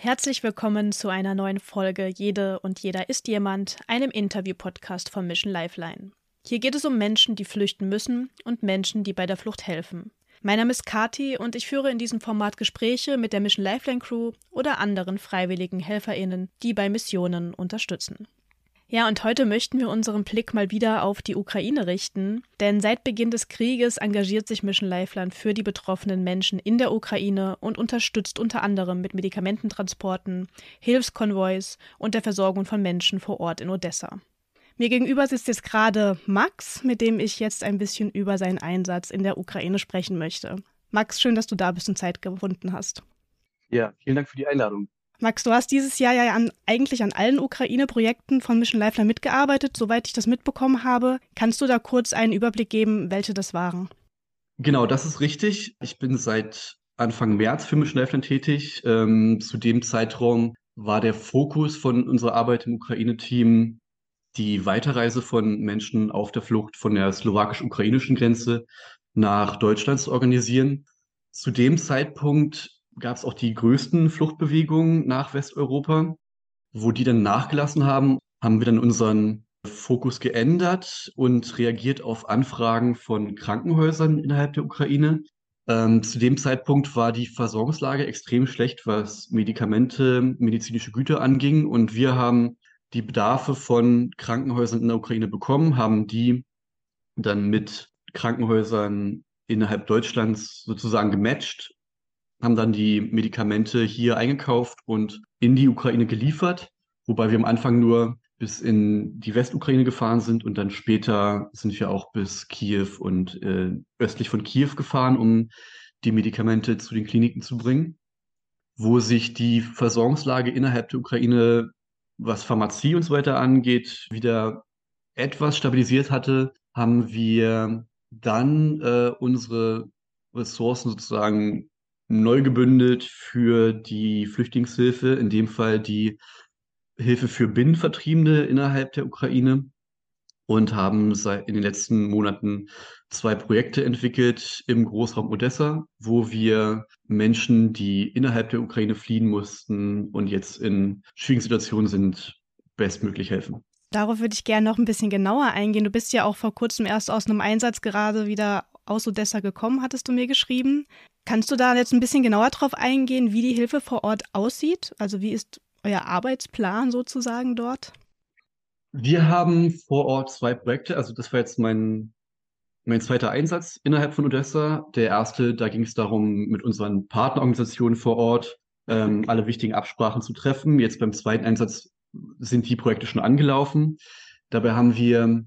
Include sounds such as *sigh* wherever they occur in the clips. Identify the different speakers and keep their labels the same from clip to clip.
Speaker 1: Herzlich willkommen zu einer neuen Folge Jede und jeder ist jemand, einem Interview-Podcast von Mission Lifeline. Hier geht es um Menschen, die flüchten müssen und Menschen, die bei der Flucht helfen. Mein Name ist Kati und ich führe in diesem Format Gespräche mit der Mission Lifeline Crew oder anderen freiwilligen HelferInnen, die bei Missionen unterstützen. Ja, und heute möchten wir unseren Blick mal wieder auf die Ukraine richten, denn seit Beginn des Krieges engagiert sich Mission Lifeline für die betroffenen Menschen in der Ukraine und unterstützt unter anderem mit Medikamententransporten, Hilfskonvois und der Versorgung von Menschen vor Ort in Odessa. Mir gegenüber sitzt jetzt gerade Max, mit dem ich jetzt ein bisschen über seinen Einsatz in der Ukraine sprechen möchte. Max, schön, dass du da bist und Zeit gefunden hast.
Speaker 2: Ja, vielen Dank für die Einladung.
Speaker 1: Max, du hast dieses Jahr ja an, eigentlich an allen Ukraine-Projekten von Mission Lifeline mitgearbeitet, soweit ich das mitbekommen habe. Kannst du da kurz einen Überblick geben, welche das waren?
Speaker 2: Genau, das ist richtig. Ich bin seit Anfang März für Mission Lifeline tätig. Ähm, zu dem Zeitraum war der Fokus von unserer Arbeit im Ukraine-Team die Weiterreise von Menschen auf der Flucht von der slowakisch-ukrainischen Grenze nach Deutschland zu organisieren. Zu dem Zeitpunkt gab es auch die größten Fluchtbewegungen nach Westeuropa. Wo die dann nachgelassen haben, haben wir dann unseren Fokus geändert und reagiert auf Anfragen von Krankenhäusern innerhalb der Ukraine. Ähm, zu dem Zeitpunkt war die Versorgungslage extrem schlecht, was Medikamente, medizinische Güter anging. Und wir haben die Bedarfe von Krankenhäusern in der Ukraine bekommen, haben die dann mit Krankenhäusern innerhalb Deutschlands sozusagen gematcht haben dann die Medikamente hier eingekauft und in die Ukraine geliefert, wobei wir am Anfang nur bis in die Westukraine gefahren sind und dann später sind wir auch bis Kiew und äh, östlich von Kiew gefahren, um die Medikamente zu den Kliniken zu bringen. Wo sich die Versorgungslage innerhalb der Ukraine, was Pharmazie und so weiter angeht, wieder etwas stabilisiert hatte, haben wir dann äh, unsere Ressourcen sozusagen neu gebündelt für die Flüchtlingshilfe, in dem Fall die Hilfe für Binnenvertriebene innerhalb der Ukraine und haben seit in den letzten Monaten zwei Projekte entwickelt im Großraum Odessa, wo wir Menschen, die innerhalb der Ukraine fliehen mussten und jetzt in schwierigen Situationen sind, bestmöglich helfen.
Speaker 1: Darauf würde ich gerne noch ein bisschen genauer eingehen. Du bist ja auch vor kurzem erst aus einem Einsatz gerade wieder aus Odessa gekommen, hattest du mir geschrieben. Kannst du da jetzt ein bisschen genauer drauf eingehen, wie die Hilfe vor Ort aussieht? Also wie ist euer Arbeitsplan sozusagen dort?
Speaker 2: Wir haben vor Ort zwei Projekte. Also das war jetzt mein, mein zweiter Einsatz innerhalb von Odessa. Der erste, da ging es darum, mit unseren Partnerorganisationen vor Ort ähm, alle wichtigen Absprachen zu treffen. Jetzt beim zweiten Einsatz sind die Projekte schon angelaufen. Dabei haben wir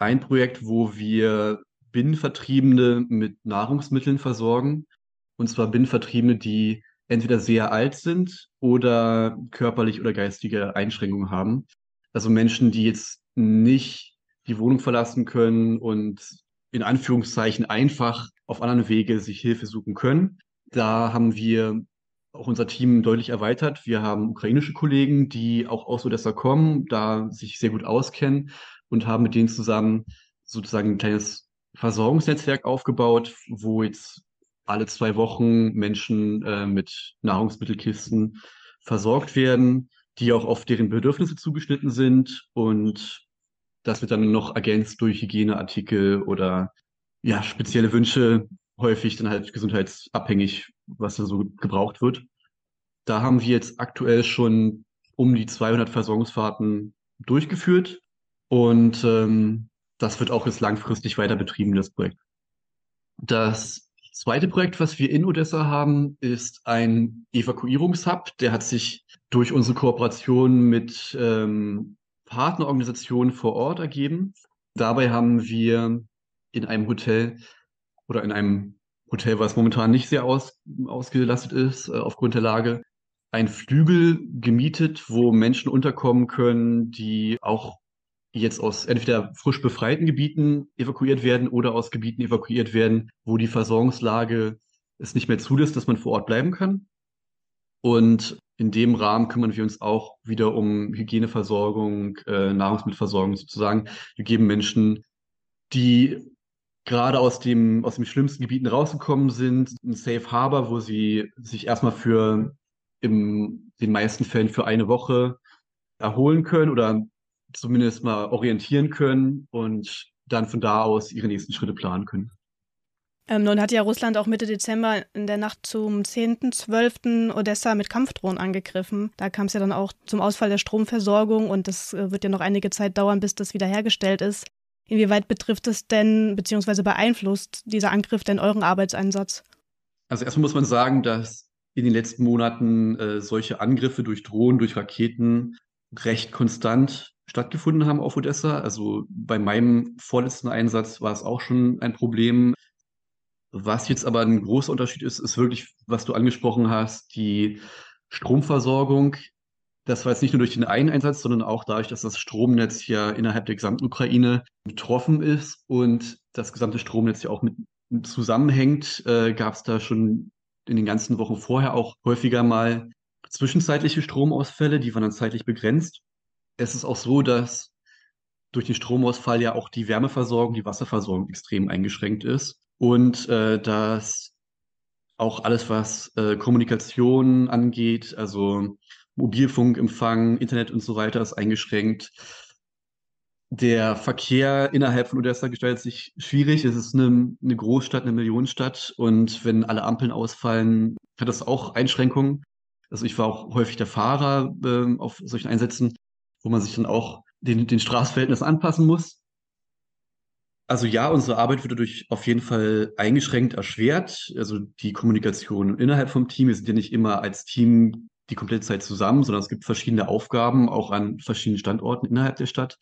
Speaker 2: ein Projekt, wo wir Binnenvertriebene mit Nahrungsmitteln versorgen. Und zwar Binnenvertriebene, die entweder sehr alt sind oder körperlich oder geistige Einschränkungen haben. Also Menschen, die jetzt nicht die Wohnung verlassen können und in Anführungszeichen einfach auf anderen Wege sich Hilfe suchen können. Da haben wir auch unser Team deutlich erweitert. Wir haben ukrainische Kollegen, die auch aus Odessa kommen, da sich sehr gut auskennen und haben mit denen zusammen sozusagen ein kleines Versorgungsnetzwerk aufgebaut, wo jetzt alle zwei Wochen Menschen äh, mit Nahrungsmittelkisten versorgt werden, die auch auf deren Bedürfnisse zugeschnitten sind und das wird dann noch ergänzt durch Hygieneartikel oder ja, spezielle Wünsche, häufig dann halt gesundheitsabhängig, was da so gebraucht wird. Da haben wir jetzt aktuell schon um die 200 Versorgungsfahrten durchgeführt und ähm, das wird auch jetzt langfristig weiter betrieben, das Projekt. Das zweite Projekt, was wir in Odessa haben, ist ein Evakuierungshub. Der hat sich durch unsere Kooperation mit ähm, Partnerorganisationen vor Ort ergeben. Dabei haben wir in einem Hotel oder in einem Hotel, was momentan nicht sehr aus, ausgelastet ist äh, aufgrund der Lage, ein Flügel gemietet, wo Menschen unterkommen können, die auch jetzt aus entweder frisch befreiten Gebieten evakuiert werden oder aus Gebieten evakuiert werden, wo die Versorgungslage es nicht mehr zulässt, dass man vor Ort bleiben kann. Und in dem Rahmen kümmern wir uns auch wieder um Hygieneversorgung, äh, Nahrungsmittelversorgung sozusagen. Wir geben Menschen, die gerade aus dem, aus den schlimmsten Gebieten rausgekommen sind, ein Safe Harbor, wo sie sich erstmal für in den meisten Fällen für eine Woche erholen können oder zumindest mal orientieren können und dann von da aus ihre nächsten Schritte planen können.
Speaker 1: Ähm, nun hat ja Russland auch Mitte Dezember in der Nacht zum 10.12. Odessa mit Kampfdrohnen angegriffen. Da kam es ja dann auch zum Ausfall der Stromversorgung und das äh, wird ja noch einige Zeit dauern, bis das wiederhergestellt ist. Inwieweit betrifft es denn bzw. beeinflusst dieser Angriff denn euren Arbeitseinsatz?
Speaker 2: Also erstmal muss man sagen, dass in den letzten Monaten äh, solche Angriffe durch Drohnen, durch Raketen recht konstant stattgefunden haben auf Odessa. Also bei meinem vorletzten Einsatz war es auch schon ein Problem. Was jetzt aber ein großer Unterschied ist, ist wirklich, was du angesprochen hast, die Stromversorgung. Das war jetzt nicht nur durch den einen Einsatz, sondern auch dadurch, dass das Stromnetz ja innerhalb der gesamten Ukraine betroffen ist und das gesamte Stromnetz ja auch mit zusammenhängt, äh, gab es da schon in den ganzen Wochen vorher auch häufiger mal zwischenzeitliche Stromausfälle, die waren dann zeitlich begrenzt. Es ist auch so, dass durch den Stromausfall ja auch die Wärmeversorgung, die Wasserversorgung extrem eingeschränkt ist und äh, dass auch alles, was äh, Kommunikation angeht, also Mobilfunkempfang, Internet und so weiter, ist eingeschränkt. Der Verkehr innerhalb von Odessa gestaltet sich schwierig. Es ist eine, eine Großstadt, eine Millionenstadt. Und wenn alle Ampeln ausfallen, hat das auch Einschränkungen. Also ich war auch häufig der Fahrer äh, auf solchen Einsätzen, wo man sich dann auch den, den Straßenverhältnissen anpassen muss. Also ja, unsere Arbeit wird dadurch auf jeden Fall eingeschränkt erschwert. Also die Kommunikation innerhalb vom Team, wir sind ja nicht immer als Team die komplette Zeit zusammen, sondern es gibt verschiedene Aufgaben, auch an verschiedenen Standorten innerhalb der Stadt.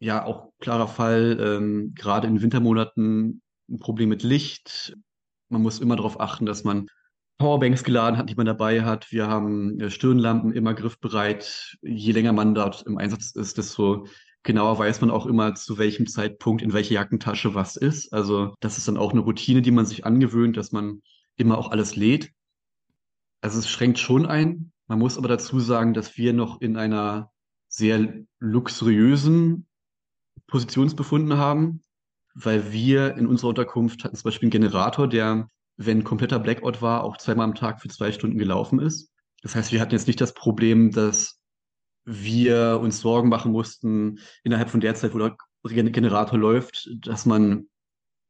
Speaker 2: Ja, auch klarer Fall, ähm, gerade in Wintermonaten ein Problem mit Licht. Man muss immer darauf achten, dass man Powerbanks geladen hat, die man dabei hat. Wir haben äh, Stirnlampen immer griffbereit. Je länger man dort im Einsatz ist, desto genauer weiß man auch immer, zu welchem Zeitpunkt in welcher Jackentasche was ist. Also das ist dann auch eine Routine, die man sich angewöhnt, dass man immer auch alles lädt. Also es schränkt schon ein. Man muss aber dazu sagen, dass wir noch in einer sehr luxuriösen Position befunden haben, weil wir in unserer Unterkunft hatten zum Beispiel einen Generator, der, wenn kompletter Blackout war, auch zweimal am Tag für zwei Stunden gelaufen ist. Das heißt, wir hatten jetzt nicht das Problem, dass wir uns Sorgen machen mussten, innerhalb von der Zeit, wo der Generator läuft, dass man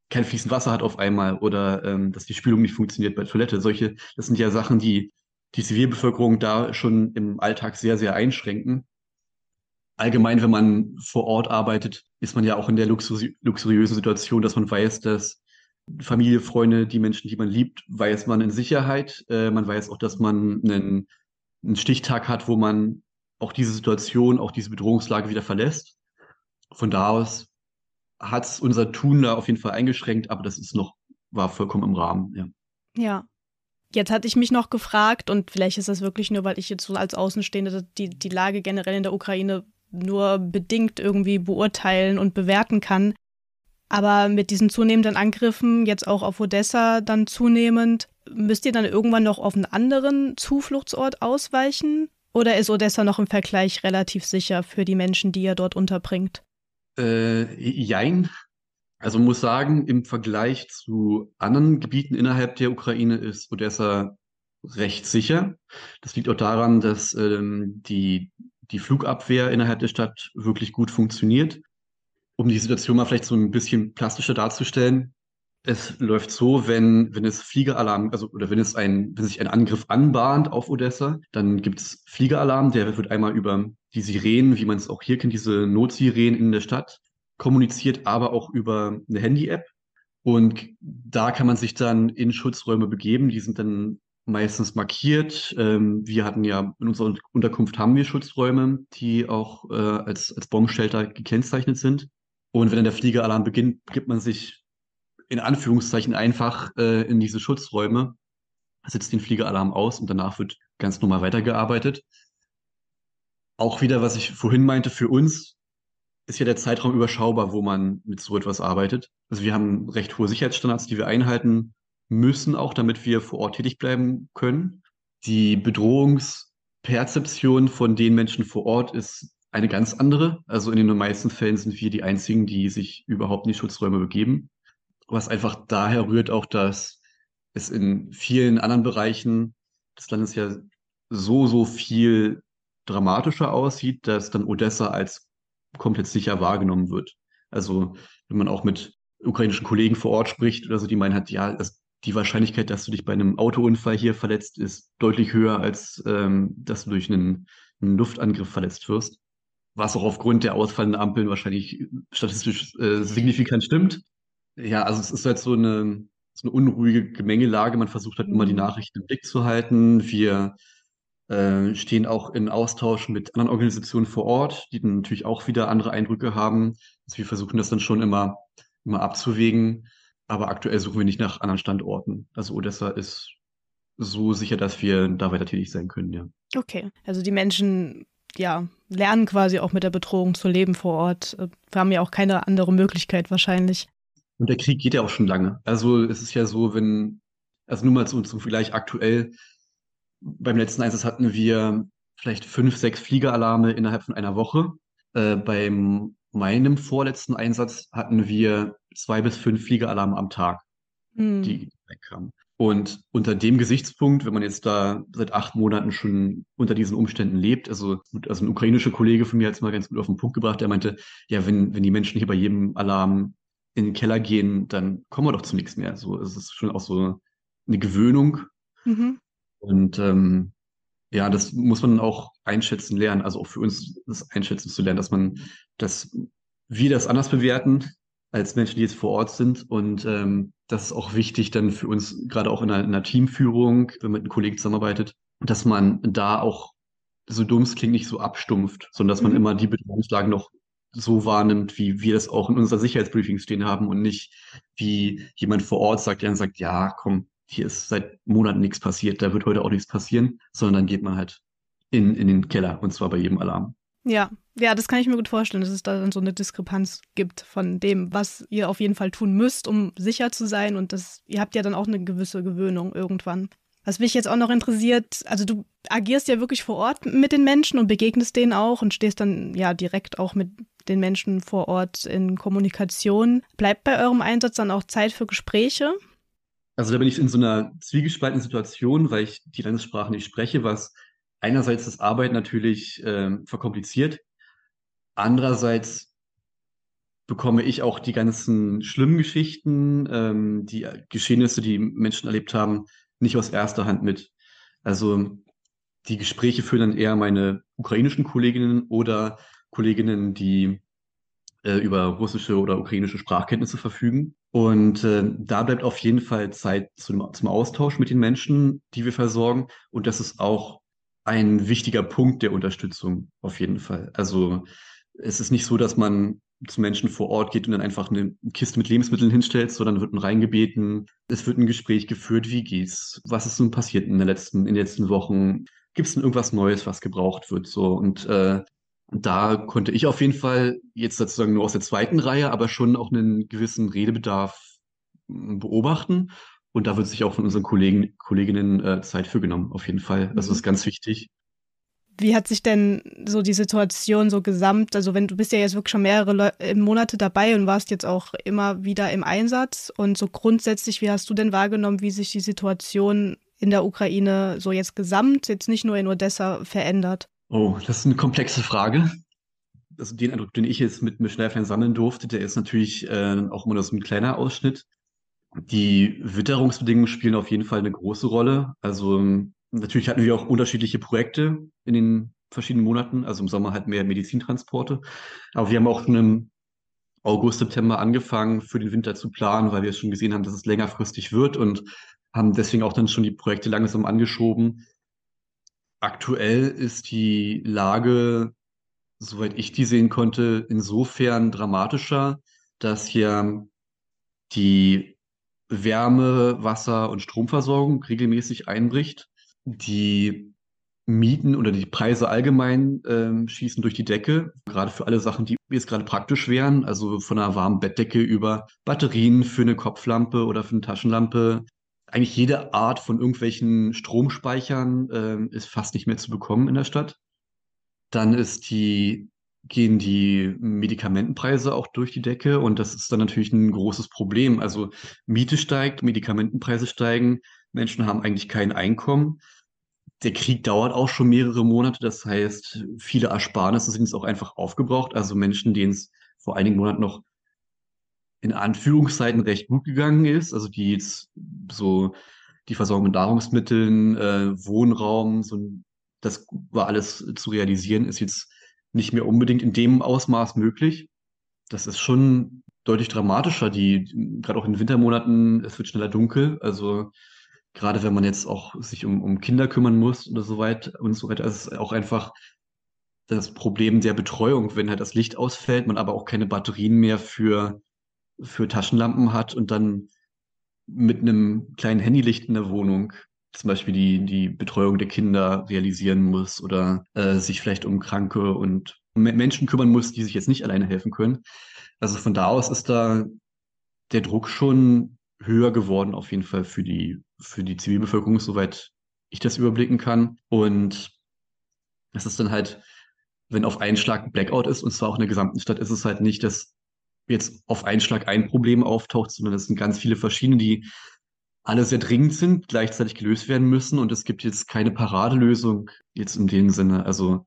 Speaker 2: kein fließend Wasser hat auf einmal oder ähm, dass die Spülung nicht funktioniert bei Toilette. Solche, das sind ja Sachen, die die Zivilbevölkerung da schon im Alltag sehr, sehr einschränken. Allgemein, wenn man vor Ort arbeitet, ist man ja auch in der luxuri luxuriösen Situation, dass man weiß, dass Familie, Freunde, die Menschen, die man liebt, weiß man in Sicherheit. Äh, man weiß auch, dass man einen, einen Stichtag hat, wo man auch diese Situation, auch diese Bedrohungslage wieder verlässt. Von da aus hat es unser Tun da auf jeden Fall eingeschränkt, aber das ist noch, war vollkommen im Rahmen, ja.
Speaker 1: Ja. Jetzt hatte ich mich noch gefragt, und vielleicht ist das wirklich nur, weil ich jetzt so als Außenstehende die, die Lage generell in der Ukraine nur bedingt irgendwie beurteilen und bewerten kann. Aber mit diesen zunehmenden Angriffen, jetzt auch auf Odessa dann zunehmend, müsst ihr dann irgendwann noch auf einen anderen Zufluchtsort ausweichen? Oder ist Odessa noch im Vergleich relativ sicher für die Menschen, die ihr dort unterbringt?
Speaker 2: Äh, jein. Also muss sagen, im Vergleich zu anderen Gebieten innerhalb der Ukraine ist Odessa recht sicher. Das liegt auch daran, dass ähm, die, die Flugabwehr innerhalb der Stadt wirklich gut funktioniert. Um die Situation mal vielleicht so ein bisschen plastischer darzustellen, es läuft so, wenn, wenn es Fliegeralarm, also oder wenn es ein, wenn sich ein Angriff anbahnt auf Odessa, dann gibt es Fliegeralarm, der wird einmal über die Sirenen, wie man es auch hier kennt, diese Notsirenen in der Stadt, kommuniziert, aber auch über eine Handy-App. Und da kann man sich dann in Schutzräume begeben. Die sind dann meistens markiert. Ähm, wir hatten ja in unserer Unterkunft haben wir Schutzräume, die auch äh, als, als Bombenshelter gekennzeichnet sind. Und wenn dann der Fliegeralarm beginnt, gibt man sich in Anführungszeichen einfach äh, in diese Schutzräume, setzt den Fliegeralarm aus und danach wird ganz normal weitergearbeitet. Auch wieder, was ich vorhin meinte, für uns ist ja der Zeitraum überschaubar, wo man mit so etwas arbeitet. Also wir haben recht hohe Sicherheitsstandards, die wir einhalten müssen, auch damit wir vor Ort tätig bleiben können. Die Bedrohungsperzeption von den Menschen vor Ort ist eine ganz andere. Also in den meisten Fällen sind wir die einzigen, die sich überhaupt in die Schutzräume begeben was einfach daher rührt auch, dass es in vielen anderen Bereichen des Landes ja so, so viel dramatischer aussieht, dass dann Odessa als komplett sicher wahrgenommen wird. Also wenn man auch mit ukrainischen Kollegen vor Ort spricht oder so, die meinen halt, ja, die Wahrscheinlichkeit, dass du dich bei einem Autounfall hier verletzt, ist deutlich höher, als ähm, dass du durch einen, einen Luftangriff verletzt wirst. Was auch aufgrund der ausfallenden Ampeln wahrscheinlich statistisch äh, signifikant stimmt. Ja, also es ist halt so eine, so eine unruhige Gemengelage. Man versucht halt immer die mhm. Nachrichten im Blick zu halten. Wir äh, stehen auch in Austausch mit anderen Organisationen vor Ort, die dann natürlich auch wieder andere Eindrücke haben. Also wir versuchen das dann schon immer, immer abzuwägen. Aber aktuell suchen wir nicht nach anderen Standorten. Also Odessa ist so sicher, dass wir da weiter tätig sein können, ja.
Speaker 1: Okay. Also die Menschen, ja, lernen quasi auch mit der Bedrohung zu leben vor Ort. Wir haben ja auch keine andere Möglichkeit wahrscheinlich.
Speaker 2: Und der Krieg geht ja auch schon lange. Also es ist ja so, wenn, also nur mal zum, zum Vergleich aktuell, beim letzten Einsatz hatten wir vielleicht fünf, sechs Fliegeralarme innerhalb von einer Woche. Äh, beim meinem vorletzten Einsatz hatten wir zwei bis fünf Fliegeralarme am Tag, mhm. die wegkamen. Und unter dem Gesichtspunkt, wenn man jetzt da seit acht Monaten schon unter diesen Umständen lebt, also, also ein ukrainischer Kollege von mir hat es mal ganz gut auf den Punkt gebracht, der meinte, ja, wenn, wenn die Menschen hier bei jedem Alarm in den Keller gehen, dann kommen wir doch zu nichts mehr. So, es ist schon auch so eine Gewöhnung. Mhm. Und ähm, ja, das muss man auch einschätzen lernen, also auch für uns das einschätzen zu lernen, dass man, dass wir das anders bewerten als Menschen, die jetzt vor Ort sind. Und ähm, das ist auch wichtig dann für uns, gerade auch in einer, in einer Teamführung, wenn man mit einem Kollegen zusammenarbeitet, dass man da auch, so dumm es klingt, nicht so abstumpft, sondern dass man mhm. immer die Bedrohungslagen noch so wahrnimmt, wie wir das auch in unserer Sicherheitsbriefing stehen haben und nicht wie jemand vor Ort sagt, der dann sagt, ja, komm, hier ist seit Monaten nichts passiert, da wird heute auch nichts passieren, sondern dann geht man halt in, in den Keller und zwar bei jedem Alarm.
Speaker 1: Ja, ja, das kann ich mir gut vorstellen, dass es da dann so eine Diskrepanz gibt von dem, was ihr auf jeden Fall tun müsst, um sicher zu sein und das, ihr habt ja dann auch eine gewisse Gewöhnung irgendwann. Was mich jetzt auch noch interessiert, also du agierst ja wirklich vor Ort mit den Menschen und begegnest denen auch und stehst dann ja direkt auch mit den Menschen vor Ort in Kommunikation. Bleibt bei eurem Einsatz dann auch Zeit für Gespräche?
Speaker 2: Also da bin ich in so einer zwiegespaltenen Situation, weil ich die Landessprache nicht spreche, was einerseits das Arbeiten natürlich äh, verkompliziert, andererseits bekomme ich auch die ganzen schlimmen Geschichten, ähm, die Geschehnisse, die Menschen erlebt haben, nicht aus erster Hand mit. Also die Gespräche führen dann eher meine ukrainischen Kolleginnen oder Kolleginnen, die äh, über russische oder ukrainische Sprachkenntnisse verfügen. Und äh, da bleibt auf jeden Fall Zeit zum, zum Austausch mit den Menschen, die wir versorgen. Und das ist auch ein wichtiger Punkt der Unterstützung, auf jeden Fall. Also es ist nicht so, dass man zu Menschen vor Ort geht und dann einfach eine Kiste mit Lebensmitteln hinstellt, sondern wird man reingebeten. Es wird ein Gespräch geführt. Wie geht's? Was ist nun passiert in, der letzten, in den letzten Wochen? Gibt es denn irgendwas Neues, was gebraucht wird? So und äh, da konnte ich auf jeden Fall jetzt sozusagen nur aus der zweiten Reihe, aber schon auch einen gewissen Redebedarf hm, beobachten. Und da wird sich auch von unseren Kollegen, Kolleginnen äh, Zeit für genommen, auf jeden Fall. Das mhm. ist ganz wichtig.
Speaker 1: Wie hat sich denn so die Situation so gesamt? Also, wenn du bist ja jetzt wirklich schon mehrere Le äh, Monate dabei und warst jetzt auch immer wieder im Einsatz. Und so grundsätzlich, wie hast du denn wahrgenommen, wie sich die Situation in der Ukraine so jetzt gesamt, jetzt nicht nur in Odessa, verändert?
Speaker 2: Oh, das ist eine komplexe Frage. Also den Eindruck, den ich jetzt mit Mischleifern sammeln durfte, der ist natürlich äh, auch immer nur so ein kleiner Ausschnitt. Die Witterungsbedingungen spielen auf jeden Fall eine große Rolle. Also natürlich hatten wir auch unterschiedliche Projekte in den verschiedenen Monaten. Also im Sommer halt mehr Medizintransporte. Aber wir haben auch schon im August, September angefangen, für den Winter zu planen, weil wir schon gesehen haben, dass es längerfristig wird und haben deswegen auch dann schon die Projekte langsam angeschoben. Aktuell ist die Lage, soweit ich die sehen konnte, insofern dramatischer, dass hier die Wärme, Wasser und Stromversorgung regelmäßig einbricht. Die Mieten oder die Preise allgemein äh, schießen durch die Decke, gerade für alle Sachen, die jetzt gerade praktisch wären, also von einer warmen Bettdecke über Batterien für eine Kopflampe oder für eine Taschenlampe. Eigentlich jede Art von irgendwelchen Stromspeichern äh, ist fast nicht mehr zu bekommen in der Stadt. Dann ist die gehen die Medikamentenpreise auch durch die Decke und das ist dann natürlich ein großes Problem. Also Miete steigt, Medikamentenpreise steigen, Menschen haben eigentlich kein Einkommen. der Krieg dauert auch schon mehrere Monate. Das heißt, viele Ersparnisse sind jetzt auch einfach aufgebraucht. Also Menschen, denen es vor einigen Monaten noch in Anführungszeiten recht gut gegangen ist, also die jetzt so die Versorgung mit Nahrungsmitteln, äh, Wohnraum, so das war alles zu realisieren, ist jetzt nicht mehr unbedingt in dem Ausmaß möglich. Das ist schon deutlich dramatischer, die, gerade auch in den Wintermonaten, es wird schneller dunkel. Also gerade wenn man jetzt auch sich um, um Kinder kümmern muss oder so weit und so weiter, ist es auch einfach das Problem der Betreuung, wenn halt das Licht ausfällt, man aber auch keine Batterien mehr für, für Taschenlampen hat und dann mit einem kleinen Handylicht in der Wohnung zum Beispiel die, die Betreuung der Kinder realisieren muss oder äh, sich vielleicht um Kranke und Menschen kümmern muss, die sich jetzt nicht alleine helfen können. Also von da aus ist da der Druck schon höher geworden, auf jeden Fall für die, für die Zivilbevölkerung, soweit ich das überblicken kann. Und es ist dann halt, wenn auf einen Schlag Blackout ist, und zwar auch in der gesamten Stadt, ist es halt nicht, dass jetzt auf einen Schlag ein Problem auftaucht, sondern es sind ganz viele verschiedene, die alle sehr dringend sind, gleichzeitig gelöst werden müssen. Und es gibt jetzt keine Paradelösung jetzt in dem Sinne. Also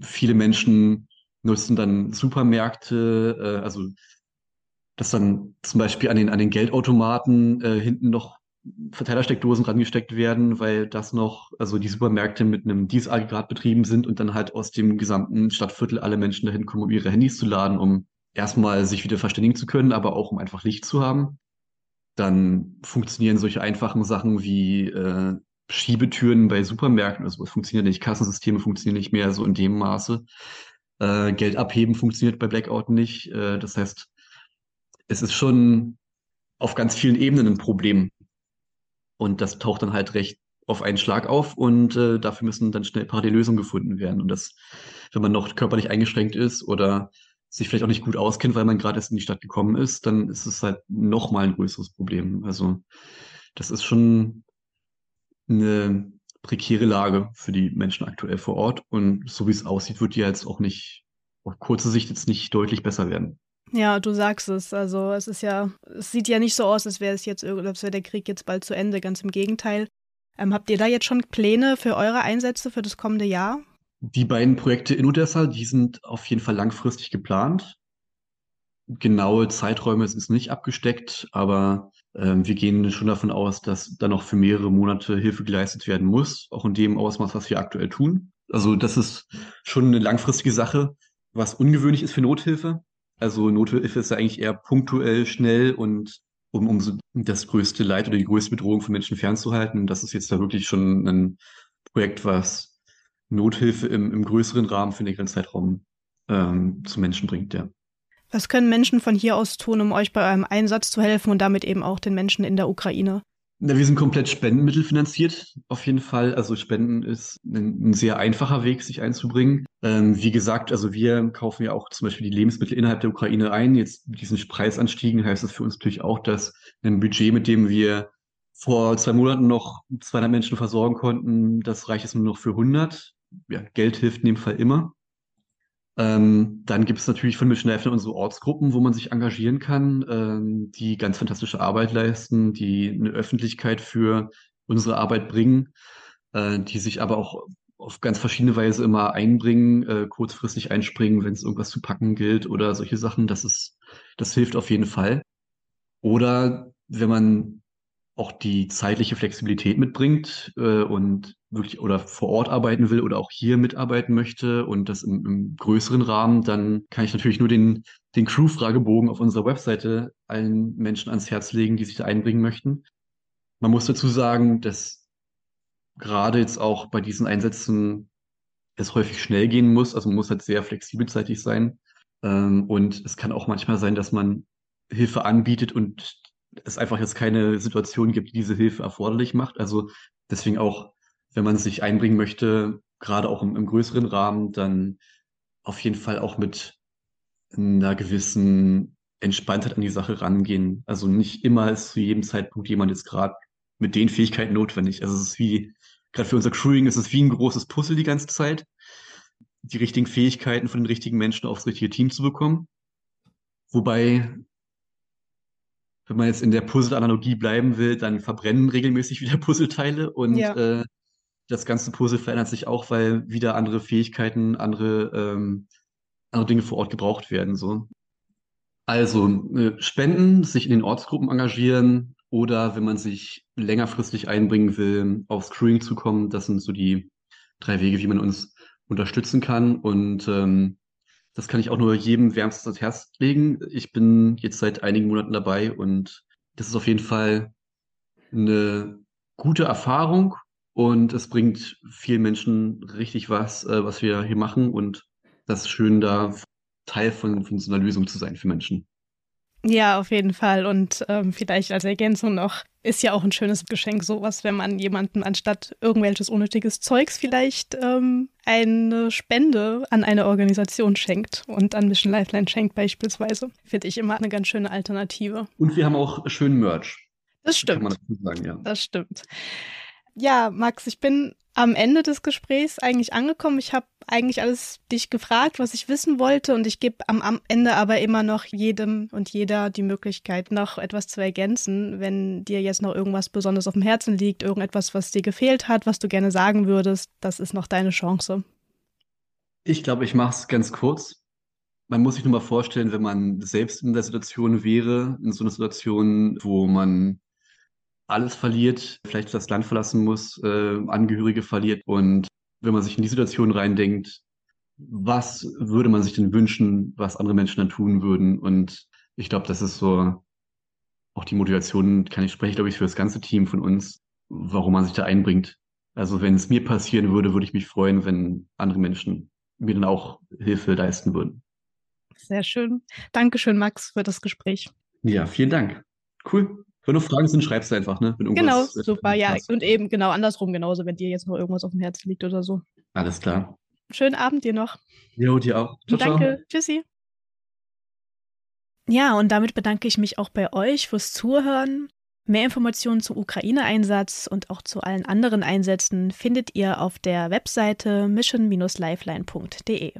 Speaker 2: viele Menschen nutzen dann Supermärkte, äh, also dass dann zum Beispiel an den, an den Geldautomaten äh, hinten noch Verteilersteckdosen rangesteckt werden, weil das noch, also die Supermärkte mit einem Dieselaggregat betrieben sind und dann halt aus dem gesamten Stadtviertel alle Menschen dahin kommen, um ihre Handys zu laden, um erstmal sich wieder verständigen zu können, aber auch um einfach Licht zu haben. Dann funktionieren solche einfachen Sachen wie äh, Schiebetüren bei Supermärkten, also es funktioniert nicht, Kassensysteme funktionieren nicht mehr so in dem Maße. Äh, Geld abheben funktioniert bei Blackout nicht. Äh, das heißt, es ist schon auf ganz vielen Ebenen ein Problem. Und das taucht dann halt recht auf einen Schlag auf und äh, dafür müssen dann schnell Parallellösungen gefunden werden. Und das, wenn man noch körperlich eingeschränkt ist oder sich vielleicht auch nicht gut auskennt, weil man gerade erst in die Stadt gekommen ist, dann ist es halt noch mal ein größeres Problem. Also das ist schon eine prekäre Lage für die Menschen aktuell vor Ort. Und so wie es aussieht, wird die jetzt auch nicht auf kurze Sicht jetzt nicht deutlich besser werden.
Speaker 1: Ja, du sagst es. Also es ist ja, es sieht ja nicht so aus, als wäre es jetzt, als wäre der Krieg jetzt bald zu Ende. Ganz im Gegenteil. Ähm, habt ihr da jetzt schon Pläne für eure Einsätze für das kommende Jahr?
Speaker 2: Die beiden Projekte in Odessa, die sind auf jeden Fall langfristig geplant. Genaue Zeiträume sind nicht abgesteckt, aber ähm, wir gehen schon davon aus, dass da noch für mehrere Monate Hilfe geleistet werden muss, auch in dem Ausmaß, was wir aktuell tun. Also das ist schon eine langfristige Sache, was ungewöhnlich ist für Nothilfe. Also Nothilfe ist ja eigentlich eher punktuell, schnell und um, um das größte Leid oder die größte Bedrohung von Menschen fernzuhalten. Das ist jetzt da wirklich schon ein Projekt, was Nothilfe im, im größeren Rahmen für den längeren Zeitraum ähm, zu Menschen bringt, ja.
Speaker 1: Was können Menschen von hier aus tun, um euch bei eurem Einsatz zu helfen und damit eben auch den Menschen in der Ukraine?
Speaker 2: Na, wir sind komplett Spendenmittel finanziert, auf jeden Fall. Also Spenden ist ein, ein sehr einfacher Weg, sich einzubringen. Ähm, wie gesagt, also wir kaufen ja auch zum Beispiel die Lebensmittel innerhalb der Ukraine ein. Jetzt mit diesen Preisanstiegen heißt das für uns natürlich auch, dass ein Budget, mit dem wir vor zwei Monaten noch 200 Menschen versorgen konnten, das reicht jetzt nur noch für 100. Ja, Geld hilft in dem Fall immer. Ähm, dann gibt es natürlich von Mission Life unsere Ortsgruppen, wo man sich engagieren kann, ähm, die ganz fantastische Arbeit leisten, die eine Öffentlichkeit für unsere Arbeit bringen, äh, die sich aber auch auf ganz verschiedene Weise immer einbringen, äh, kurzfristig einspringen, wenn es irgendwas zu packen gilt oder solche Sachen. Das ist, das hilft auf jeden Fall. Oder wenn man auch die zeitliche Flexibilität mitbringt äh, und wirklich oder vor Ort arbeiten will oder auch hier mitarbeiten möchte und das im, im größeren Rahmen, dann kann ich natürlich nur den, den Crew-Fragebogen auf unserer Webseite allen Menschen ans Herz legen, die sich da einbringen möchten. Man muss dazu sagen, dass gerade jetzt auch bei diesen Einsätzen es häufig schnell gehen muss. Also man muss halt sehr flexibelzeitig sein. Ähm, und es kann auch manchmal sein, dass man Hilfe anbietet und es einfach jetzt keine Situation gibt, die diese Hilfe erforderlich macht. Also deswegen auch, wenn man sich einbringen möchte, gerade auch im, im größeren Rahmen, dann auf jeden Fall auch mit einer gewissen Entspanntheit an die Sache rangehen. Also nicht immer ist zu jedem Zeitpunkt jemand jetzt gerade mit den Fähigkeiten notwendig. Also es ist wie, gerade für unser Crewing ist es wie ein großes Puzzle die ganze Zeit, die richtigen Fähigkeiten von den richtigen Menschen aufs richtige Team zu bekommen. Wobei wenn man jetzt in der Puzzle-Analogie bleiben will, dann verbrennen regelmäßig wieder *laughs* Puzzleteile und ja. äh, das ganze Puzzle verändert sich auch, weil wieder andere Fähigkeiten, andere, ähm, andere Dinge vor Ort gebraucht werden. So. Also äh, spenden, sich in den Ortsgruppen engagieren oder wenn man sich längerfristig einbringen will, aufs Crewing zu kommen, das sind so die drei Wege, wie man uns unterstützen kann. Und ähm, das kann ich auch nur jedem wärmstens ans Herz legen. Ich bin jetzt seit einigen Monaten dabei und das ist auf jeden Fall eine gute Erfahrung und es bringt vielen Menschen richtig was, äh, was wir hier machen. Und das ist schön, da Teil von, von so einer Lösung zu sein für Menschen.
Speaker 1: Ja, auf jeden Fall. Und ähm, vielleicht als Ergänzung noch, ist ja auch ein schönes Geschenk, sowas, wenn man jemandem anstatt irgendwelches unnötiges Zeugs vielleicht ähm, eine Spende an eine Organisation schenkt und an Mission Lifeline schenkt beispielsweise. Finde ich immer eine ganz schöne Alternative.
Speaker 2: Und wir haben auch schönen Merch.
Speaker 1: Das stimmt.
Speaker 2: Kann man dazu sagen, ja.
Speaker 1: Das stimmt. Ja, Max, ich bin am Ende des Gesprächs eigentlich angekommen. Ich habe eigentlich alles dich gefragt, was ich wissen wollte und ich gebe am, am, Ende aber immer noch jedem und jeder die Möglichkeit, noch etwas zu ergänzen, wenn dir jetzt noch irgendwas besonders auf dem Herzen liegt, irgendetwas, was dir gefehlt hat, was du gerne sagen würdest, das ist noch deine Chance.
Speaker 2: Ich glaube, ich mache es ganz kurz. Man muss sich nur mal vorstellen, wenn man selbst in der Situation wäre, in so einer Situation, wo man alles verliert, vielleicht das Land verlassen muss, äh, Angehörige verliert. Und wenn man sich in die Situation reindenkt, was würde man sich denn wünschen, was andere Menschen dann tun würden? Und ich glaube, das ist so auch die Motivation, kann ich sprechen, glaube ich, für das ganze Team von uns, warum man sich da einbringt. Also wenn es mir passieren würde, würde ich mich freuen, wenn andere Menschen mir dann auch Hilfe leisten würden.
Speaker 1: Sehr schön. Dankeschön, Max, für das Gespräch.
Speaker 2: Ja, vielen Dank. Cool. Wenn du Fragen sind, schreibst du einfach, ne?
Speaker 1: genau, super, ja. Passt. Und eben genau andersrum genauso, wenn dir jetzt noch irgendwas auf dem Herzen liegt oder so.
Speaker 2: Alles klar.
Speaker 1: Schönen Abend dir noch.
Speaker 2: Jo, dir auch.
Speaker 1: Ciao, Danke. Ciao. Tschüssi. Ja, und damit bedanke ich mich auch bei euch fürs Zuhören. Mehr Informationen zum Ukraine-Einsatz und auch zu allen anderen Einsätzen findet ihr auf der Webseite mission-lifeline.de.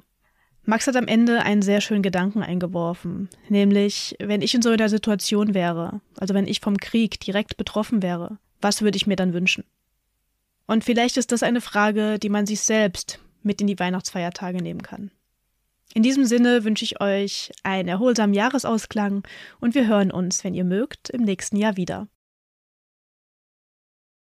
Speaker 1: Max hat am Ende einen sehr schönen Gedanken eingeworfen, nämlich, wenn ich in so einer Situation wäre, also wenn ich vom Krieg direkt betroffen wäre, was würde ich mir dann wünschen? Und vielleicht ist das eine Frage, die man sich selbst mit in die Weihnachtsfeiertage nehmen kann. In diesem Sinne wünsche ich euch einen erholsamen Jahresausklang und wir hören uns, wenn ihr mögt, im nächsten Jahr wieder.